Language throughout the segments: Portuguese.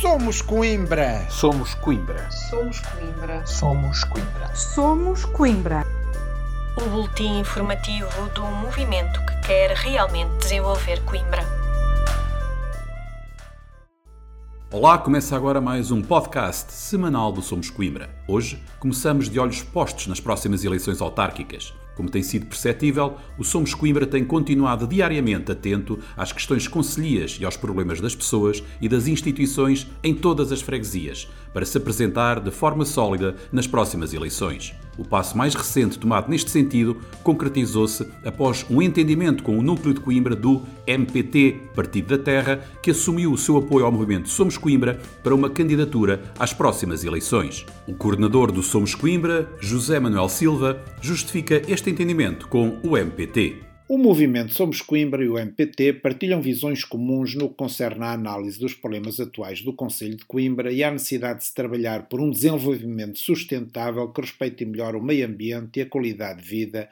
Somos Coimbra. Somos Coimbra. Somos Coimbra. Somos Coimbra. Somos Coimbra. O boletim informativo do movimento que quer realmente desenvolver Coimbra. Olá, começa agora mais um podcast semanal do Somos Coimbra. Hoje começamos de olhos postos nas próximas eleições autárquicas. Como tem sido perceptível, o Somos Coimbra tem continuado diariamente atento às questões concelhias e aos problemas das pessoas e das instituições em todas as freguesias, para se apresentar de forma sólida nas próximas eleições. O passo mais recente tomado neste sentido concretizou-se após um entendimento com o núcleo de Coimbra do MPT, Partido da Terra, que assumiu o seu apoio ao movimento Somos Coimbra para uma candidatura às próximas eleições. O coordenador do Somos Coimbra, José Manuel Silva, justifica este entendimento com o MPT. O movimento Somos Coimbra e o MPT partilham visões comuns no que concerne à análise dos problemas atuais do Conselho de Coimbra e à necessidade de se trabalhar por um desenvolvimento sustentável que respeite melhor o meio ambiente e a qualidade de vida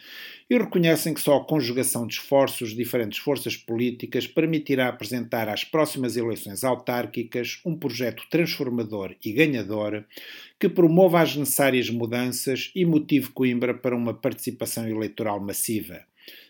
e reconhecem que só a conjugação de esforços de diferentes forças políticas permitirá apresentar às próximas eleições autárquicas um projeto transformador e ganhador que promova as necessárias mudanças e motive Coimbra para uma participação eleitoral massiva.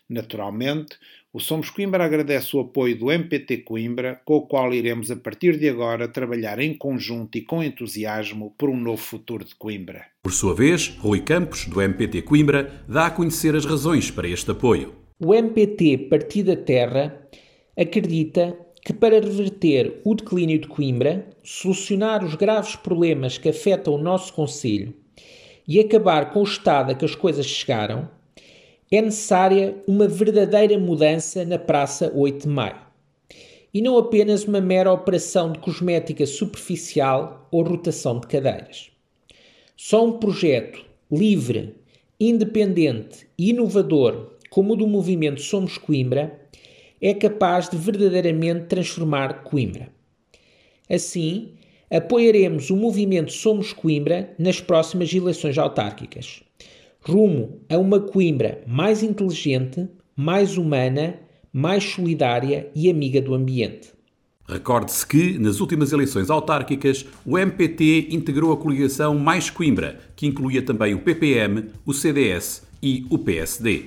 Naturalmente, o Somos Coimbra agradece o apoio do MPT Coimbra, com o qual iremos a partir de agora trabalhar em conjunto e com entusiasmo por um novo futuro de Coimbra. Por sua vez, Rui Campos, do MPT Coimbra, dá a conhecer as razões para este apoio. O MPT Partido da Terra acredita que para reverter o declínio de Coimbra, solucionar os graves problemas que afetam o nosso Conselho e acabar com o estado a que as coisas chegaram, é necessária uma verdadeira mudança na Praça 8 de Maio. E não apenas uma mera operação de cosmética superficial ou rotação de cadeiras. Só um projeto livre, independente e inovador, como o do movimento Somos Coimbra, é capaz de verdadeiramente transformar Coimbra. Assim, apoiaremos o movimento Somos Coimbra nas próximas eleições autárquicas rumo a uma Coimbra mais inteligente, mais humana, mais solidária e amiga do ambiente. Recorde-se que, nas últimas eleições autárquicas, o MPT integrou a coligação Mais Coimbra, que incluía também o PPM, o CDS e o PSD.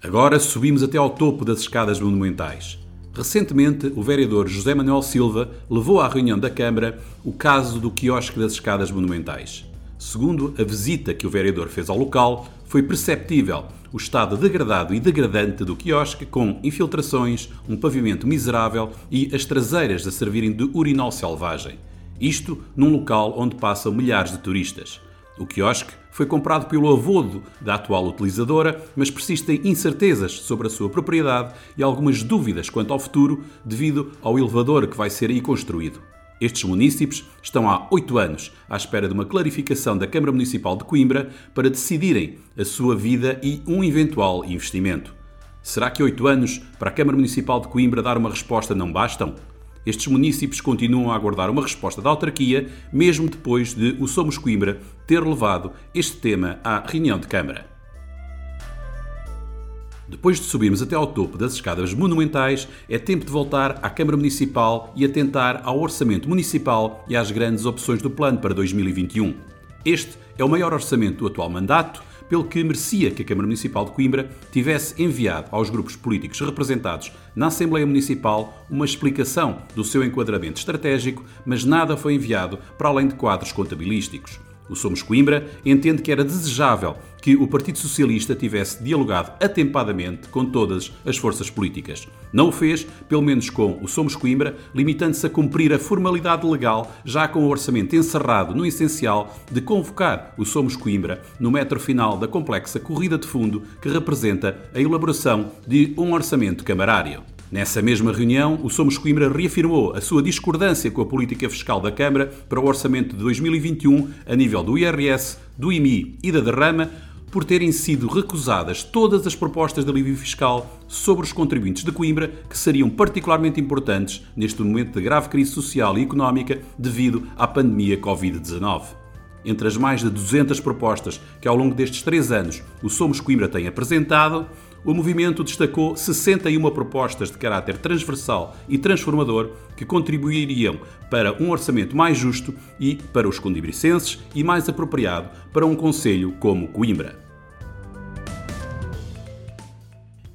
Agora subimos até ao topo das escadas monumentais. Recentemente, o vereador José Manuel Silva levou à reunião da Câmara o caso do quiosque das escadas monumentais. Segundo a visita que o vereador fez ao local, foi perceptível o estado degradado e degradante do quiosque, com infiltrações, um pavimento miserável e as traseiras a servirem de urinol selvagem. Isto num local onde passam milhares de turistas. O quiosque foi comprado pelo avô da atual utilizadora, mas persistem incertezas sobre a sua propriedade e algumas dúvidas quanto ao futuro devido ao elevador que vai ser aí construído. Estes municípios estão há oito anos à espera de uma clarificação da Câmara Municipal de Coimbra para decidirem a sua vida e um eventual investimento. Será que oito anos para a Câmara Municipal de Coimbra dar uma resposta não bastam? Estes municípios continuam a aguardar uma resposta da autarquia, mesmo depois de o Somos Coimbra ter levado este tema à reunião de Câmara. Depois de subirmos até ao topo das escadas monumentais, é tempo de voltar à Câmara Municipal e atentar ao orçamento municipal e às grandes opções do plano para 2021. Este é o maior orçamento do atual mandato, pelo que merecia que a Câmara Municipal de Coimbra tivesse enviado aos grupos políticos representados na Assembleia Municipal uma explicação do seu enquadramento estratégico, mas nada foi enviado para além de quadros contabilísticos. O Somos Coimbra entende que era desejável que o Partido Socialista tivesse dialogado atempadamente com todas as forças políticas. Não o fez, pelo menos com o Somos Coimbra, limitando-se a cumprir a formalidade legal, já com o orçamento encerrado no essencial de convocar o Somos Coimbra no metro final da complexa corrida de fundo que representa a elaboração de um orçamento camarário. Nessa mesma reunião, o Somos Coimbra reafirmou a sua discordância com a política fiscal da Câmara para o orçamento de 2021 a nível do IRS, do IMI e da derrama, por terem sido recusadas todas as propostas de alívio fiscal sobre os contribuintes de Coimbra, que seriam particularmente importantes neste momento de grave crise social e económica devido à pandemia Covid-19. Entre as mais de 200 propostas que ao longo destes três anos o Somos Coimbra tem apresentado, o movimento destacou 61 propostas de caráter transversal e transformador que contribuiriam para um orçamento mais justo e, para os condibricenses, e mais apropriado para um conselho como Coimbra.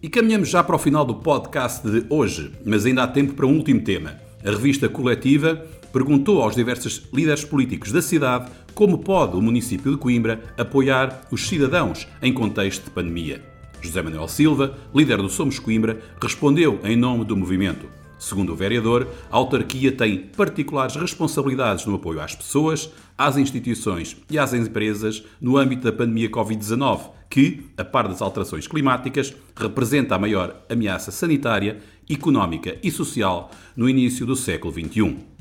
E caminhamos já para o final do podcast de hoje, mas ainda há tempo para um último tema. A revista Coletiva perguntou aos diversos líderes políticos da cidade como pode o município de Coimbra apoiar os cidadãos em contexto de pandemia. José Manuel Silva, líder do Somos Coimbra, respondeu em nome do movimento. Segundo o vereador, a autarquia tem particulares responsabilidades no apoio às pessoas, às instituições e às empresas no âmbito da pandemia Covid-19, que, a par das alterações climáticas, representa a maior ameaça sanitária, económica e social no início do século XXI.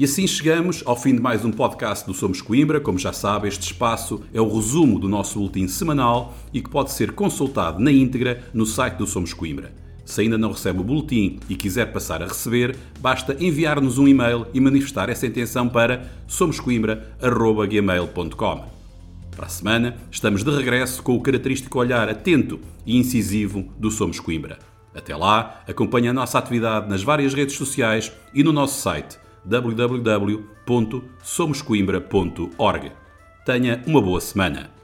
E assim chegamos ao fim de mais um podcast do Somos Coimbra. Como já sabe, este espaço é o resumo do nosso boletim semanal e que pode ser consultado na íntegra no site do Somos Coimbra. Se ainda não recebe o boletim e quiser passar a receber, basta enviar-nos um e-mail e manifestar essa intenção para somoscoimbra.gmail.com. Para a semana, estamos de regresso com o característico olhar atento e incisivo do Somos Coimbra. Até lá, acompanhe a nossa atividade nas várias redes sociais e no nosso site www.somoscoimbra.org. Tenha uma boa semana.